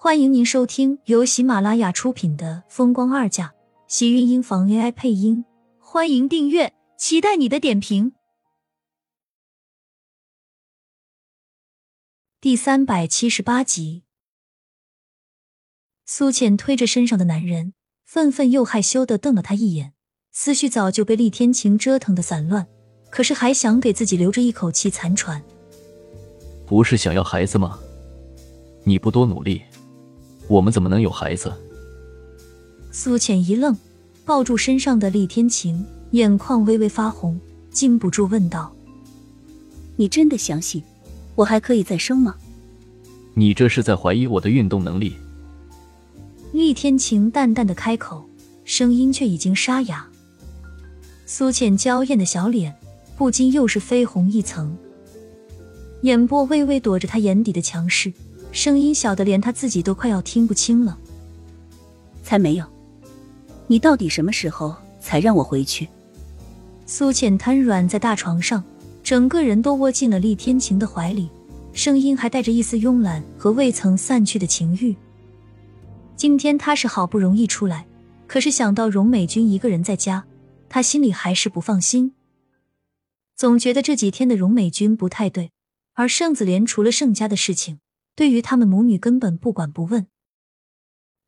欢迎您收听由喜马拉雅出品的《风光二嫁》，喜运音房 AI 配音。欢迎订阅，期待你的点评。第三百七十八集，苏浅推着身上的男人，愤愤又害羞的瞪了他一眼，思绪早就被厉天晴折腾的散乱，可是还想给自己留着一口气残喘。不是想要孩子吗？你不多努力，我们怎么能有孩子？苏浅一愣，抱住身上的厉天晴，眼眶微微发红，禁不住问道：“你真的相信我还可以再生吗？”你这是在怀疑我的运动能力？厉天晴淡淡的开口，声音却已经沙哑。苏浅娇艳的小脸不禁又是绯红一层，眼波微微躲着他眼底的强势。声音小的连他自己都快要听不清了。才没有！你到底什么时候才让我回去？苏浅瘫软在大床上，整个人都窝进了厉天晴的怀里，声音还带着一丝慵懒和未曾散去的情欲。今天他是好不容易出来，可是想到荣美君一个人在家，他心里还是不放心，总觉得这几天的荣美君不太对，而盛子莲除了盛家的事情。对于他们母女根本不管不问。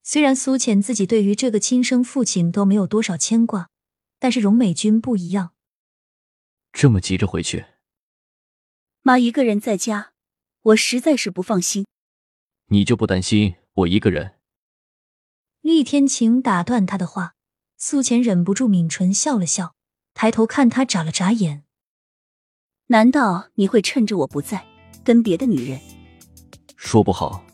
虽然苏浅自己对于这个亲生父亲都没有多少牵挂，但是荣美君不一样。这么急着回去？妈一个人在家，我实在是不放心。你就不担心我一个人？厉天晴打断他的话，苏浅忍不住抿唇笑了笑，抬头看他眨了眨眼。难道你会趁着我不在跟别的女人？说不好。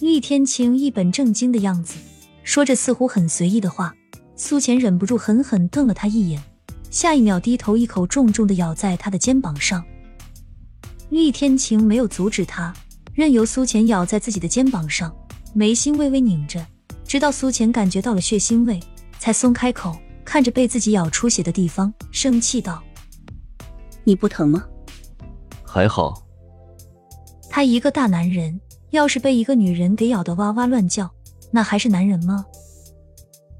厉天晴一本正经的样子，说着似乎很随意的话。苏浅忍不住狠狠瞪了他一眼，下一秒低头一口重重的咬在他的肩膀上。厉天晴没有阻止他，任由苏浅咬在自己的肩膀上，眉心微微拧着，直到苏浅感觉到了血腥味，才松开口，看着被自己咬出血的地方，生气道：“你不疼吗？”还好。他一个大男人，要是被一个女人给咬得哇哇乱叫，那还是男人吗？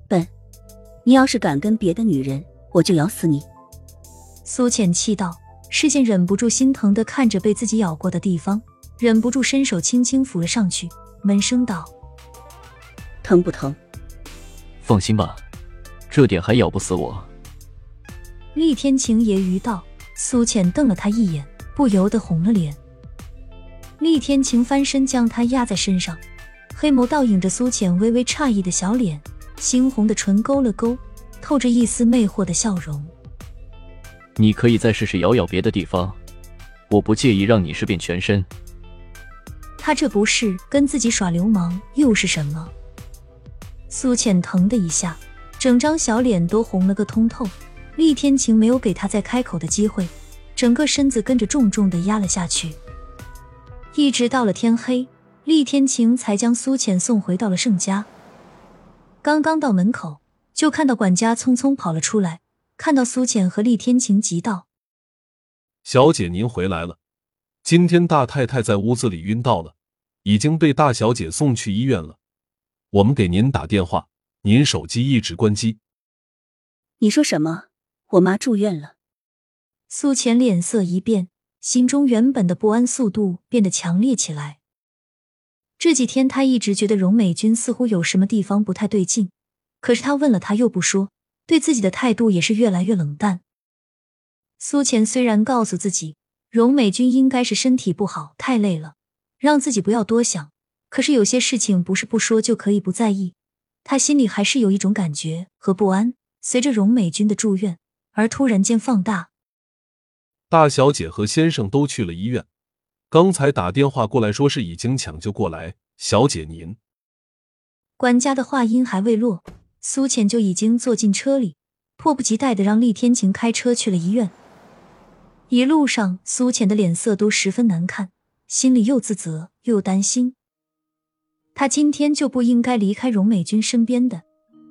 笨！你要是敢跟别的女人，我就咬死你！苏浅气道，视线忍不住心疼的看着被自己咬过的地方，忍不住伸手轻轻抚了上去，闷声道：“疼不疼？”放心吧，这点还咬不死我。厉天晴揶揄道。苏浅瞪了他一眼，不由得红了脸。厉天晴翻身将他压在身上，黑眸倒映着苏浅微微诧异的小脸，猩红的唇勾了勾，透着一丝魅惑的笑容。你可以再试试咬咬别的地方，我不介意让你试遍全身。他这不是跟自己耍流氓又是什么？苏浅疼的一下，整张小脸都红了个通透。厉天晴没有给他再开口的机会，整个身子跟着重重的压了下去。一直到了天黑，厉天晴才将苏浅送回到了盛家。刚刚到门口，就看到管家匆匆跑了出来，看到苏浅和厉天晴，急道：“小姐，您回来了。今天大太太在屋子里晕倒了，已经被大小姐送去医院了。我们给您打电话，您手机一直关机。”你说什么？我妈住院了？苏浅脸色一变。心中原本的不安速度变得强烈起来。这几天他一直觉得荣美君似乎有什么地方不太对劲，可是他问了他又不说，对自己的态度也是越来越冷淡。苏浅虽然告诉自己荣美君应该是身体不好太累了，让自己不要多想，可是有些事情不是不说就可以不在意，他心里还是有一种感觉和不安，随着荣美君的住院而突然间放大。大小姐和先生都去了医院，刚才打电话过来说是已经抢救过来。小姐您，管家的话音还未落，苏浅就已经坐进车里，迫不及待的让厉天晴开车去了医院。一路上，苏浅的脸色都十分难看，心里又自责又担心。他今天就不应该离开荣美君身边的，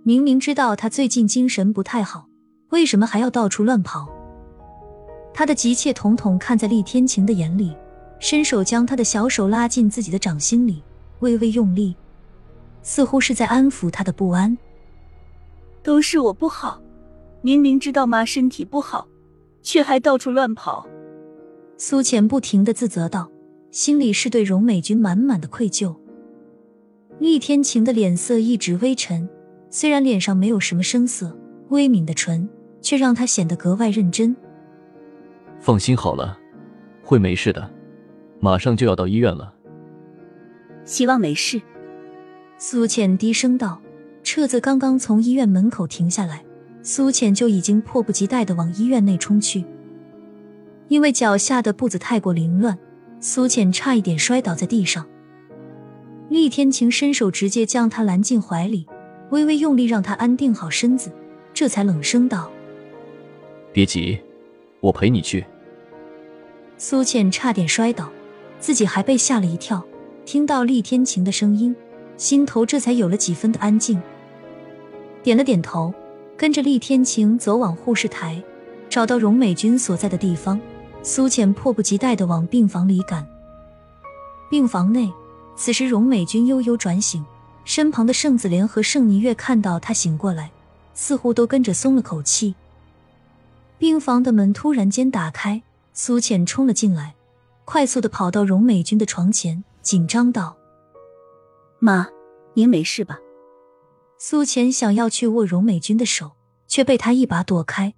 明明知道他最近精神不太好，为什么还要到处乱跑？他的急切统统看在厉天晴的眼里，伸手将他的小手拉进自己的掌心里，微微用力，似乎是在安抚他的不安。都是我不好，明明知道妈身体不好，却还到处乱跑。苏浅不停的自责道，心里是对荣美君满满的愧疚。厉天晴的脸色一直微沉，虽然脸上没有什么声色，微抿的唇却让他显得格外认真。放心好了，会没事的，马上就要到医院了。希望没事。苏浅低声道。车子刚刚从医院门口停下来，苏浅就已经迫不及待的往医院内冲去。因为脚下的步子太过凌乱，苏浅差一点摔倒在地上。厉天晴伸手直接将她揽进怀里，微微用力让她安定好身子，这才冷声道：“别急，我陪你去。”苏倩差点摔倒，自己还被吓了一跳。听到厉天晴的声音。心头这才有了几分的安静，点了点头，跟着厉天晴走往护士台，找到荣美君所在的地方，苏倩迫不及待的往病房里赶。病房内，此时荣美君悠悠转醒，身旁的盛子莲和盛霓月看到她醒过来，似乎都跟着松了口气。病房的门突然间打开，苏浅冲了进来，快速的跑到荣美君的床前，紧张道。妈，您没事吧？苏浅想要去握荣美君的手，却被他一把躲开。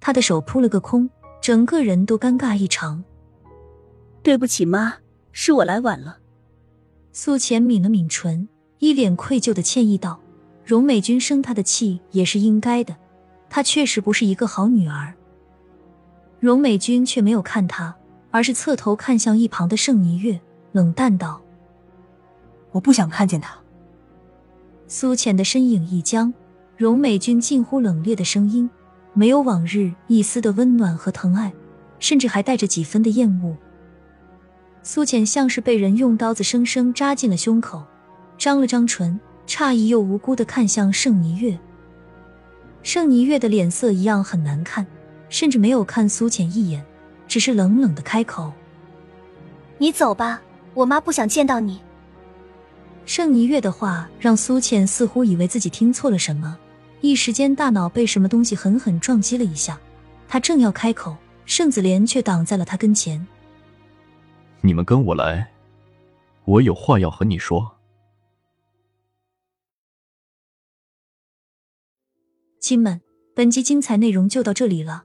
他的手扑了个空，整个人都尴尬异常。对不起，妈，是我来晚了。苏浅抿了抿唇，一脸愧疚的歉意道：“荣美君生他的气也是应该的，她确实不是一个好女儿。”荣美君却没有看他，而是侧头看向一旁的盛霓月，冷淡道。我不想看见他。苏浅的身影一僵，荣美君近乎冷冽的声音，没有往日一丝的温暖和疼爱，甚至还带着几分的厌恶。苏浅像是被人用刀子生生扎进了胸口，张了张唇，诧异又无辜的看向盛霓月。盛霓月的脸色一样很难看，甚至没有看苏浅一眼，只是冷冷的开口：“你走吧，我妈不想见到你。”盛一月的话让苏浅似乎以为自己听错了什么，一时间大脑被什么东西狠狠撞击了一下。他正要开口，盛子莲却挡在了他跟前：“你们跟我来，我有话要和你说。”亲们，本集精彩内容就到这里了，